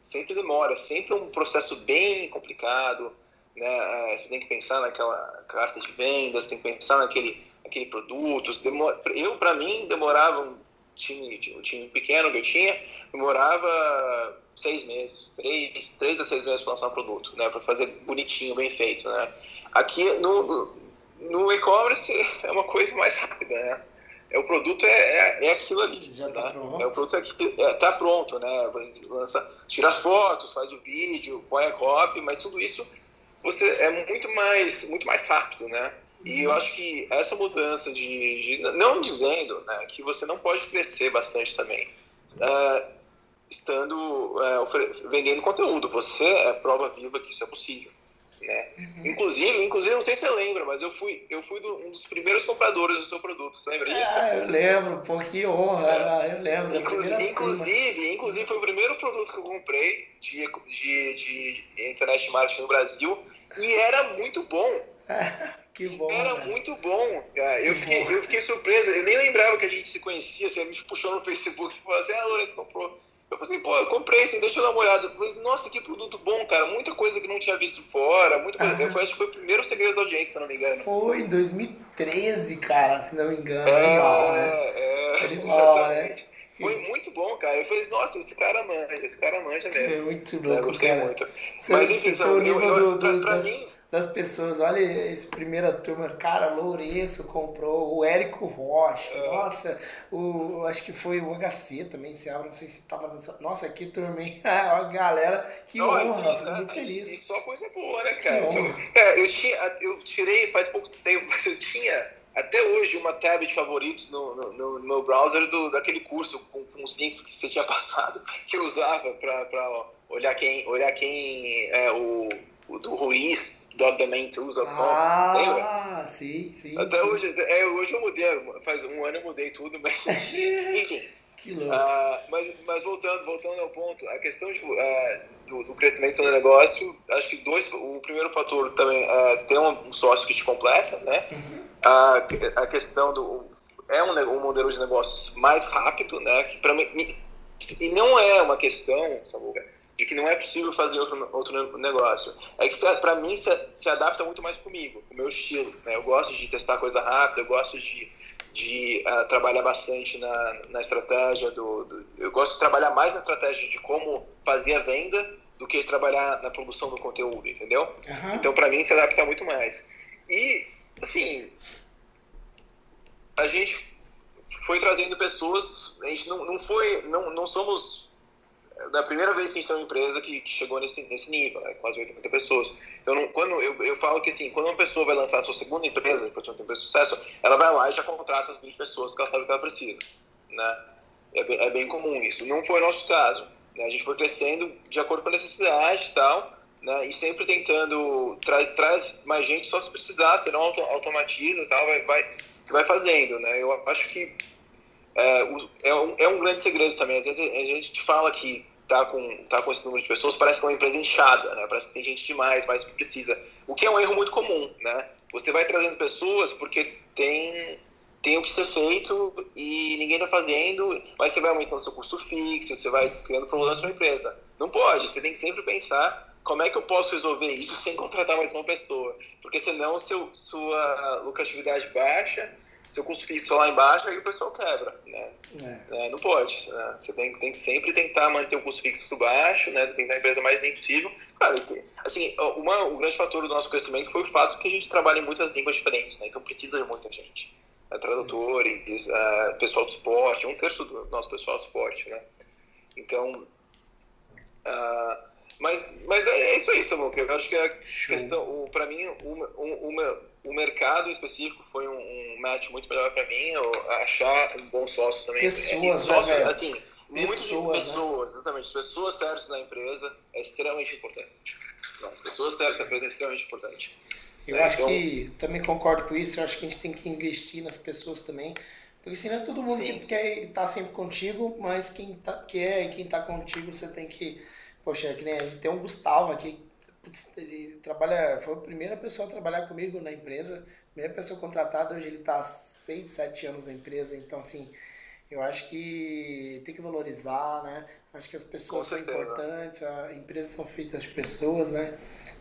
Sempre demora, sempre um processo bem complicado, né? É, você tem que pensar naquela carta de vendas, tem que pensar naquele, naquele produto. Eu, para mim, demorava um time, um time pequeno que eu tinha, demorava seis meses, três, três a seis meses para lançar um produto, né? Para fazer bonitinho, bem feito, né? Aqui no, no e-commerce é uma coisa mais rápida, né? é o produto é, é, é aquilo ali. Já tá né? pronto. É o produto é, é, tá pronto, né? Lança, tira as fotos, faz o vídeo, põe a copy, mas tudo isso você é muito mais muito mais rápido, né? E eu uhum. acho que essa mudança de, de não dizendo né, que você não pode crescer bastante também, uh, estando uh, vendendo conteúdo, você é prova viva que isso é possível. Né? Uhum. Inclusive, inclusive, não sei se você lembra, mas eu fui, eu fui do, um dos primeiros compradores do seu produto. Você lembra disso? Ah, eu lembro, pô, que honra, é. eu lembro. Inclusive, inclusive, inclusive, foi o primeiro produto que eu comprei de, de, de internet marketing no Brasil e era muito bom. que bom. Era cara. muito bom. Cara. Eu, fiquei, bom. eu fiquei surpreso, eu nem lembrava que a gente se conhecia, você me puxou no Facebook e falou assim: ah, Lourenço comprou Eu falei assim, pô, eu comprei, assim, deixa eu dar uma olhada. Falei, Nossa, que produto bom, cara. Muita coisa que não tinha visto fora, muita coisa. Ah. Foi, acho que foi o primeiro Segredos da Audiência, se não me engano. Foi em 2013, cara, se não me engano. Animal, né? É, é, Animal, exatamente. Foi muito bom, cara. Eu falei, nossa, esse cara manja, esse cara manja É mesmo. muito É, louco, gostei cara. muito. Você, Mas você enfim, sabe, o nível eu, do, pra, do- pra das, mim, das pessoas. Olha esse primeira turma, cara, Lourenço comprou, o Érico Rocha, É. nossa, o, acho que foi o HC também, se abre, não sei se tava nessa. Nossa, que turma, hein? a galera, que Não, honra, e- fico muito E feliz. só coisa boa, né, cara? Só- cara, eu, tinha, eu tirei faz pouco tempo, mas eu tinha até hoje uma tab de favoritos no, no, no- browser do, daquele curso com, com os links que você tinha passado, que eu usava para olhar quem, olhar quem é o, o do Ruiz.domaintools.com. lembra? Ah, sim, sim. Até sim. hoje, é, hoje eu mudei, faz um ano eu mudei tudo, mas enfim. Que louco. Ah, mas, mas voltando, voltando ao ponto, a questão de, ah, do, do crescimento do negócio, acho que dois, o primeiro fator também é ter um, um sócio que te completa, né? A, a questão do é um, um modelo de negócios mais rápido, né? Que para mim e não é uma questão, de que não é possível fazer outro, outro negócio. É que para mim se, se adapta muito mais comigo, com o meu estilo. Né? Eu gosto de testar coisa rápida, eu gosto de de ah, trabalhar bastante na, na estratégia do, do- eu gosto de trabalhar mais na estratégia de como fazer a venda do que trabalhar na produção do conteúdo, entendeu? Aham. Então para mim se adapta muito mais. E assim, a gente foi trazendo pessoas, a gente não, não foi, não, não somos da primeira vez que a gente tem uma empresa que, que chegou nesse, nesse nível, né, quase 80 pessoas. Então, não- quando eu, eu falo que assim, quando uma pessoa vai lançar a sua segunda empresa, depois de uma empresa de sucesso, ela vai lá e já contrata as 20 pessoas que ela sabe que ela precisa, né? É bem, é bem comum isso. Não foi o nosso caso. né? A gente foi crescendo de acordo com a necessidade e tal, né? E sempre tentando tra traz mais gente só se precisar, senão auto automatiza e tal, vai, vai, vai fazendo, né? Eu acho que é, é, um, é um grande segredo também. Às vezes a gente fala que tá com, tá com esse número de pessoas, parece que é uma empresa inchada, né? Parece que tem gente demais, mais que precisa. O que é um erro muito comum, né? Você vai trazendo pessoas porque tem, tem o que ser feito e ninguém tá fazendo, mas você vai aumentando seu custo fixo, você vai criando problemas para a empresa. Não pode, você tem que sempre pensar como é que eu posso resolver isso sem contratar mais uma pessoa, porque senão seu, sua lucratividade baixa, seu custo fixo lá embaixo, aí o pessoal quebra, né? É. É, não pode. Né? Você tem, tem que sempre tentar manter o custo fixo baixo, né? tentar a empresa mais possível. Claro, assim, uma, o grande fator do nosso crescimento foi o fato que a gente trabalha em muitas línguas diferentes, né? então precisa de muita gente. É, tradutores, é, pessoal do esporte, um terço do nosso pessoal do esporte. Né? Então, ah, mas, mas é isso aí, Samuca. Eu acho que a Show. questão, para mim, o, o, o, mercado específico foi um, um match muito melhor para mim. Eu achar um bom sócio também. Pessoas, né, sócio, velho? assim, muito de Pessoas, né? pessoas, exatamente. Pessoas certas na empresa é extremamente importante. As pessoas certas na empresa é extremamente importante. Eu É, acho então- que também concordo com isso. Eu acho que a gente tem que investir nas pessoas também. Porque senão é todo mundo Sim, que sim. quer estar sempre contigo, mas quem tá, quer e quem tá contigo, você tem que. Poxa, que nem a gente tem um Gustavo aqui, ele trabalha, foi a primeira pessoa a trabalhar comigo na empresa, primeira pessoa contratada, hoje ele está há 6, 7 anos na empresa, então assim, eu acho que tem que valorizar, né? Acho que as pessoas são certeza. importantes, a empresas são feitas de pessoas, né?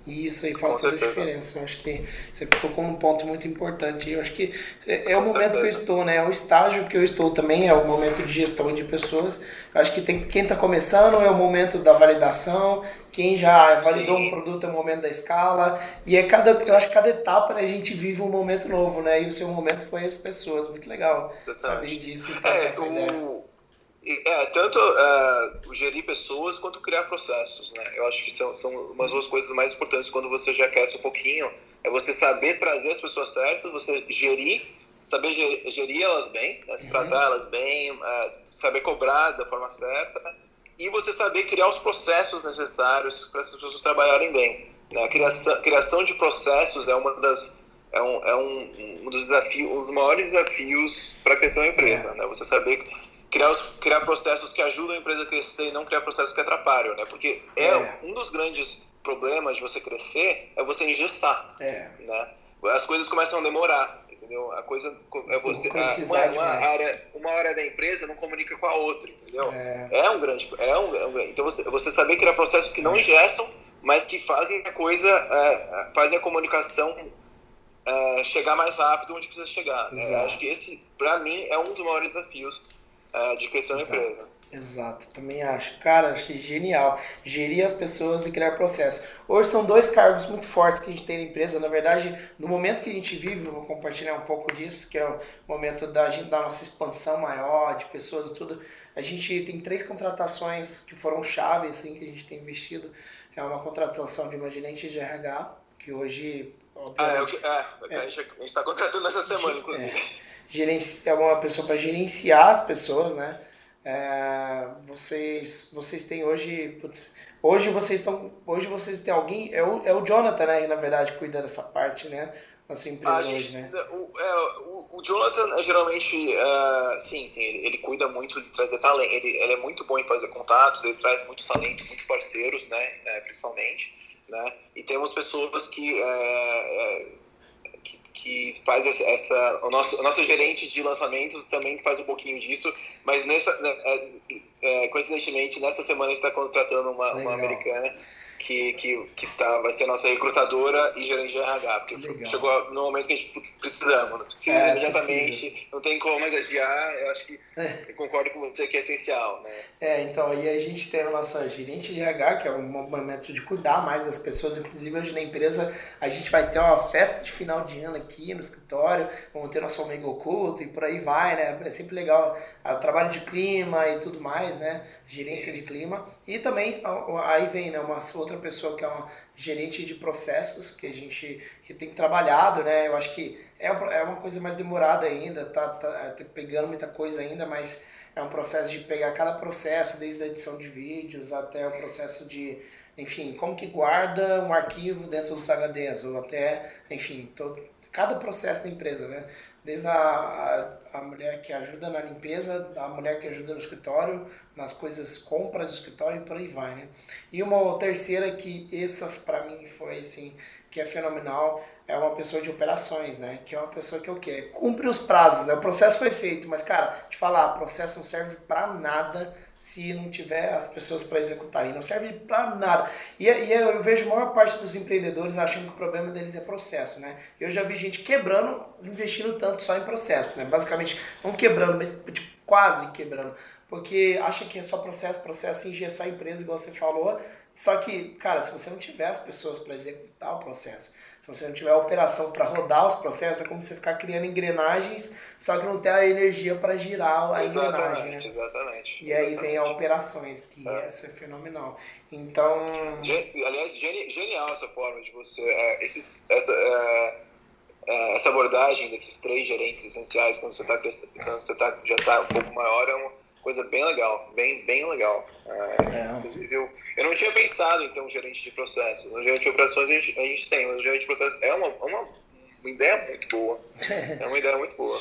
E isso aí faz Com toda a certeza. diferença. Eu acho que você tocou num ponto muito importante. Eu acho que é, é o momento que eu certeza. estou, né? É o estágio que eu estou também, é o momento de gestão de pessoas. Eu acho que tem, quem está começando é o momento da validação, quem já validou Sim. um produto é o momento da escala. E é cada, eu acho que cada etapa a gente vive um momento novo, né? E o seu momento foi as pessoas. Muito legal Exatamente. saber disso e trocar É, essa ideia. o, e, é, tanto é, o gerir pessoas quanto criar processos, né? Eu acho que são, são umas duas coisas mais importantes quando você já aquece um pouquinho. É você saber trazer as pessoas certas, você gerir, saber gerir, gerir elas bem, né? se tratar elas bem, é, saber cobrar da forma certa e você saber criar os processos necessários para essas pessoas trabalharem bem. Né? A criação, criação de processos é uma das é um, é um, um dos desafios, um dos maiores desafios para crescer uma empresa, né? Você saber criar, os, criar processos que ajudam a empresa a crescer e não criar processos que atrapalham, né? Porque é, É. um dos grandes problemas de você crescer é você engessar, É. né? As coisas começam a demorar, entendeu? A coisa é você. A, uma, uma, área, uma área da empresa não comunica com a outra, entendeu? É, é um grande. É um, é um, então você, você saber criar processos que não é. engessam, mas que fazem a coisa, é, fazem a comunicação é, chegar mais rápido onde precisa chegar. Né? Acho que esse, para mim, é um dos maiores desafios é, de crescer uma empresa. Exato, também acho. Cara, achei genial. Gerir as pessoas e criar processo. Hoje são dois cargos muito fortes que a gente tem na empresa. Na verdade, no momento que a gente vive, eu vou compartilhar um pouco disso, que é o momento da, da nossa expansão maior, de pessoas e tudo. A gente tem três contratações que foram chave, assim, que a gente tem investido. É uma contratação de uma gerente de RH, que hoje ah, é, é, é. a gente está contratando nessa semana, inclusive. É, é uma pessoa para gerenciar as pessoas, né? É, vocês, vocês têm hoje. Putz, hoje vocês estão. Hoje vocês têm alguém. É o, é o Jonathan, né? Que na verdade cuida dessa parte, né? Na sua empresa gente, hoje, né? O, é, o, o Jonathan é geralmente. Uh, sim, sim, ele, ele, cuida muito de trazer talento. Ele, ele é muito bom em fazer contatos, ele traz muitos talentos, muitos parceiros, né? É, principalmente né? E temos pessoas que, é, que, faz essa, o nosso, o nosso gerente de lançamentos também faz um pouquinho disso, mas nessa, né, é, é, coincidentemente, nessa semana a gente está contratando uma, uma americana que, que, que tá, vai ser a nossa recrutadora e gerente de RH, porque Legal. chegou no momento que a gente precisamos, precisa é, imediatamente, precisa. não tem como mais adiar, eu acho que é. eu concordo com você que é essencial. Né? É, então, aí a gente tem a nossa gerente de RH, que é um momento de cuidar mais das pessoas, inclusive hoje na empresa a gente vai ter uma festa de final de ano aqui no escritório, vamos ter nosso amigo oculto e por aí vai, né? É sempre legal o trabalho de clima e tudo mais, né? Gerência Sim. de clima. E também aí vem né, uma outra pessoa que é uma gerente de processos que a gente que tem trabalhado, né? Eu acho que é, é uma coisa mais demorada ainda, tá, tá, tá pegando muita coisa ainda, mas é um processo de pegar cada processo, desde a edição de vídeos até o processo de, enfim, como que guarda um arquivo dentro dos HDs, ou até, enfim, todo, cada processo da empresa, né? Desde a, a, mulher que ajuda na limpeza, a mulher que ajuda no escritório, nas coisas, compras do escritório e por aí vai, né? E uma terceira que essa para mim foi assim, que é fenomenal, é uma pessoa de operações, né? Que é uma pessoa que o quê? Cumpre os prazos, né? O processo foi feito, mas cara, te falar, processo não serve para nada se não tiver as pessoas para executarem, não serve para nada. E, e, eu vejo a maior parte dos empreendedores achando que o problema deles é processo, né? Eu já vi gente quebrando, investindo tanto só em processo, né? Basicamente, não quebrando, mas tipo, quase quebrando porque acha que é só processo, processo, engessar a empresa, igual você falou. Só que, cara, se você não tiver as pessoas para executar o processo, se você não tiver operação para rodar os processos, é como você ficar criando engrenagens, só que não ter a energia para girar a exatamente, engrenagem. Né? Exatamente. E aí vem a operações, que é. essa é fenomenal. Então. Aliás, genial essa forma de você. É, esses, essa, é, é, essa abordagem desses três gerentes essenciais, quando você, tá, quando você tá, já está um pouco maior, é uma coisa bem legal, bem, bem legal. É, é. Inclusive, eu, eu não tinha pensado em ter um gerente de processos. No gerente de operações a gente, a gente tem, mas o gerente de processos é uma, uma, uma ideia muito boa. É uma ideia muito boa.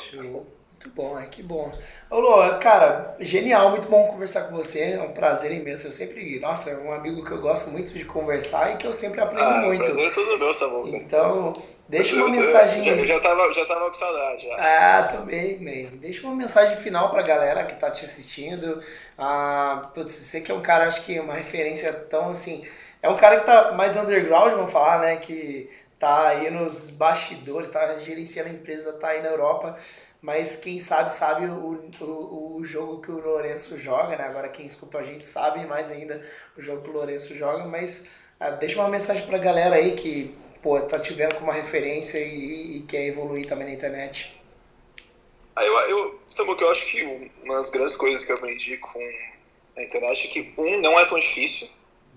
Muito bom, é que bom. Ô Lô, cara, genial, muito bom conversar com você, é um prazer imenso. Eu sempre, nossa, é um amigo que eu gosto muito de conversar e que eu sempre aprendo ah, muito. Prazer é todo meu, Samuca. Então, deixa uma eu, mensagem. Eu, já, já, tava, já tava com saudade. Já. Ah, também, man. Deixa uma mensagem final pra galera que tá te assistindo. Ah, putz, você que é um cara, acho que uma referência tão assim. É um cara que tá mais underground, vamos falar, né? Que tá aí nos bastidores, tá gerenciando a empresa, tá aí na Europa mas quem sabe sabe o, o, o jogo que o Lourenço joga, né? Agora quem escutou a gente sabe mais ainda o jogo que o Lourenço joga, mas ah, deixa uma mensagem pra galera aí que pô, tá te vendo como uma referência e, e quer evoluir também na internet. Ah, eu, eu, que eu acho que uma das grandes coisas que eu aprendi com a internet é que, um, não é tão difícil,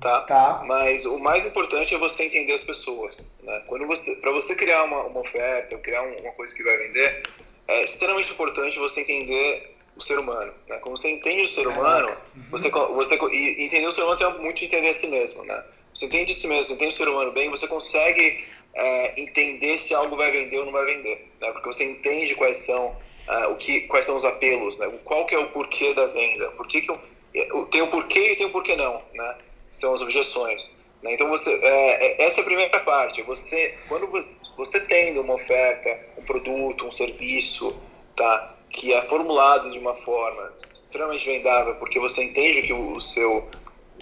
tá? tá. Mas o mais importante é você entender as pessoas, né? Quando você, para você criar uma, uma oferta, criar uma coisa que vai vender, é extremamente importante você entender o ser humano. Né? Quando você entende o ser humano, uhum. você, você, e entender o ser humano tem muito entender a si mesmo. Né? Você entende si mesmo, entende o ser humano bem, você consegue é, entender se algo vai vender ou não vai vender. Né? Porque você entende quais são, é, o que, quais são os apelos, né? qual que é o porquê da venda. Por que que eu, tem o porquê e tem o porquê não. Né? São as objeções. Né? Então, você, é, é, essa é a primeira parte. Você, quando você, você tendo uma oferta, um produto, um serviço, tá, que é formulado de uma forma extremamente vendável, porque você entende o que o seu,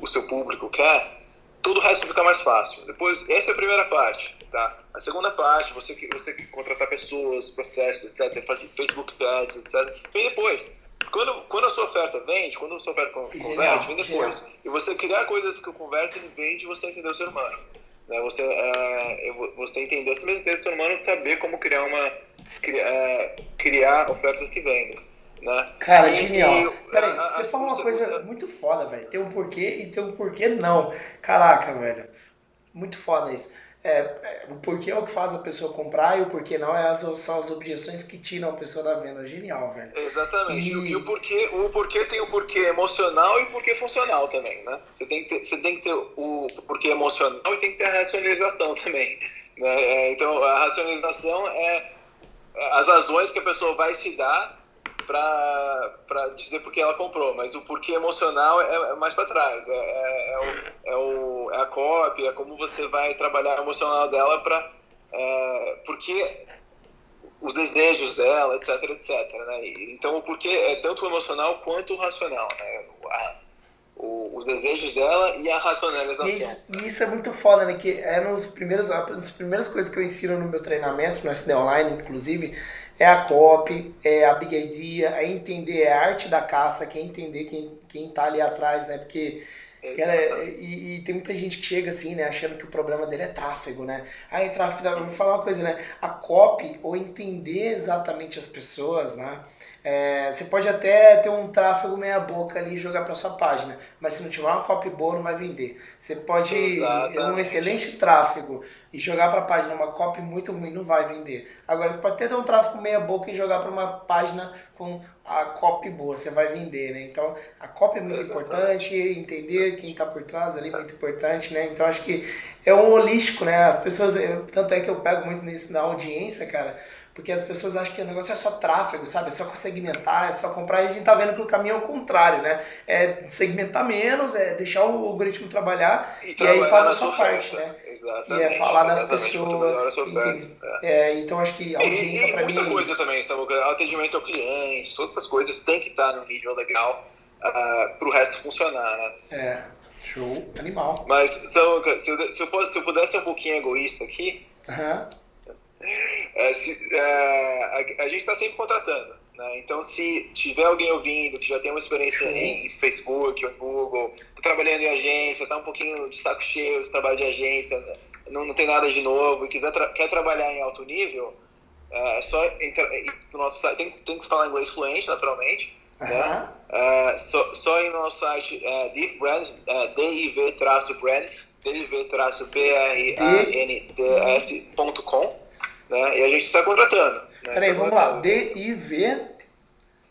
o seu público quer, tudo o resto fica mais fácil. Depois, essa é a primeira parte. Tá? A segunda parte, você, você contratar pessoas, processos, etc., fazer Facebook Ads, etc., vem depois. Quando, quando a sua oferta vende, quando a sua oferta converte, vem depois. Genial. E você criar coisas que convertem vem de você entender o ser humano. Né? Você, é, você entender, você mesmo entender o ser humano de saber como criar uma criar, é, criar ofertas que vendem. Né? Cara, e, genial. E, Peraí, a, você a, falou uma coisa você... muito foda, velho. Tem um porquê e tem um porquê não. Caraca, velho. Muito foda isso. É, é, o porquê é o que faz a pessoa comprar e o porquê não é as, são as objeções que tiram a pessoa da venda. Genial, velho. Exatamente. E, e o, porquê, o porquê tem o porquê emocional e o porquê funcional também, né? Você tem que ter, você tem que ter o porquê emocional e tem que ter a racionalização também. Né? É, então, a racionalização é as razões que a pessoa vai se dar para dizer porque ela comprou, mas o porquê emocional é, é mais para trás. É, é, é, o, é, o, é a cópia, é como você vai trabalhar o emocional dela para. É, porque os desejos dela, etc, etc. Né? Então, o porquê é tanto o emocional quanto o racional. Né? A, o, os desejos dela e a racionalização. E isso, e isso, é muito foda, né? Que é nos primeiros, as primeiras coisas que eu ensino no meu treinamento, no SD Online, inclusive, é a copy, é a big idea, é entender é a arte da caça, que é entender quem, quem tá ali atrás, né? Porque Cara, e, e, tem muita gente que chega assim, né, achando que o problema dele é tráfego, né? Aí tráfego, vou falar uma coisa, né? A copy, ou entender exatamente as pessoas, né? É, você pode até ter um tráfego meia boca ali e jogar para sua página, mas se não tiver uma copy boa, não vai vender. Você pode ter um excelente tráfego e jogar para a página uma copy muito ruim, não vai vender. Agora, você pode ter um tráfego meia boca e jogar para uma página com a copy boa, você vai vender, né? Então, a copy é muito Exatamente. importante, entender quem está por trás ali é muito importante, né? Então, acho que é um holístico, né? As pessoas, eu, tanto é que eu pego muito nisso na audiência, cara, porque as pessoas acham que o negócio é só tráfego, sabe? É só segmentar, é só comprar. E a gente tá vendo que o caminho é o contrário, né? É segmentar menos, é deixar o algoritmo trabalhar e, e aí faz a sua parte, né? Exatamente. E é falar das pessoas. É. é. então acho que a audiência para mim. Muita é coisa isso. também, sabe? Atendimento ao cliente, todas essas coisas têm que estar no nível legal uh, ah, para o resto funcionar, né? É. Show, animal. Mas, se eu, se eu, se se eu pudesse ser um pouquinho egoísta aqui, uhum. É, se, é, a, a, gente está sempre contratando. Né? Então, se tiver alguém ouvindo que já tem uma experiência em Facebook ou Google, está trabalhando em agência, está um pouquinho de saco cheio esse trabalho de agência, não, não tem nada de novo e quiser tra quer trabalhar em alto nível, é, é só entrar no nosso site. Tem, tem que falar inglês fluente, naturalmente. Uhum. Né? É, só, só ir no nosso site é, Div Brands, é, div-brands, div-brands.com né? E a gente está contratando. Né? Peraí, tá vamos lá. D-I-V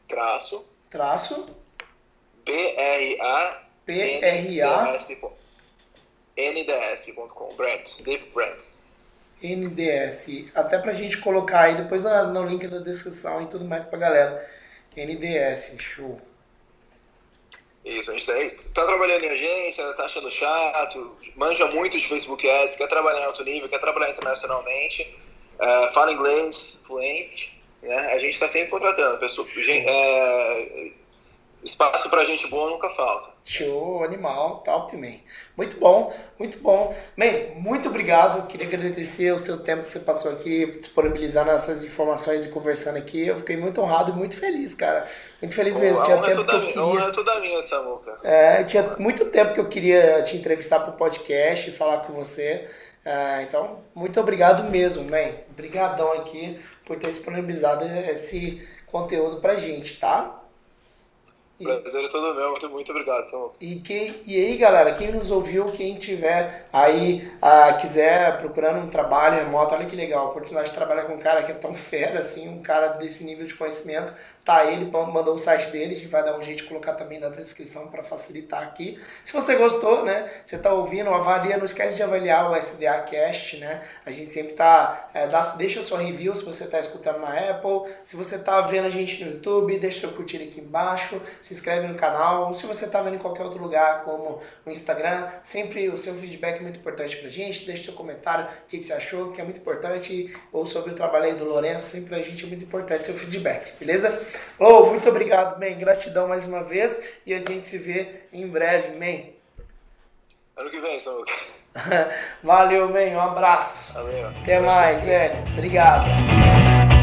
traço traço B-R-A P-R-A NDS.com Brands, Deep Brands. NDS. Até pra gente colocar aí depois no, no link da descrição e tudo mais pra galera. NDS, show. Isso, a gente está tá trabalhando em agência, tá achando chato, manja muito de Facebook Ads, quer trabalhar em alto nível, quer trabalhar internacionalmente uh, fala inglês fluente, né? A gente está sempre contratando. Pessoa, gente, é, espaço para gente boa nunca falta. Show, animal, top, man. Muito bom, muito bom. Man, muito obrigado. Queria agradecer o seu tempo que você passou aqui, disponibilizando essas informações e conversando aqui. Eu fiquei muito honrado e muito feliz, cara. Muito feliz mesmo. Tinha tempo que eu queria. É toda minha, Samuca. É, tinha muito tempo que eu queria te entrevistar para o podcast e falar com você. É, então, muito obrigado mesmo, man. Obrigadão aqui por ter disponibilizado esse conteúdo pra gente, tá? E, Prazer é todo meu, muito, muito obrigado, Samuel. E, quem, e aí, galera, quem nos ouviu, quem tiver aí, ah, quiser procurando um trabalho remoto, olha que legal, a oportunidade de trabalhar com um cara que é tão fera, assim, um cara desse nível de conhecimento, tá ele, mandou o site dele, a gente vai dar um jeito de colocar também na descrição para facilitar aqui. Se você gostou, né, você tá ouvindo, avalia, não esquece de avaliar o SDA Cast, né, a gente sempre tá, é, dá, deixa sua review se você tá escutando na Apple, se você tá vendo a gente no YouTube, deixa seu curtir aqui embaixo, se inscreve no canal. Ou se você tá vendo em qualquer outro lugar, como o Instagram, sempre o seu feedback é muito importante pra gente. Deixa seu comentário, o que, que você achou, que é muito importante. Ou sobre o trabalho aí do Lourenço, sempre pra gente é muito importante seu feedback, beleza? Oh, muito obrigado, man. Gratidão mais uma vez. E a gente se vê em breve, man. Ano que vem, Samuca. Valeu, man. Um abraço. Valeu. Até mais, velho. Obrigado.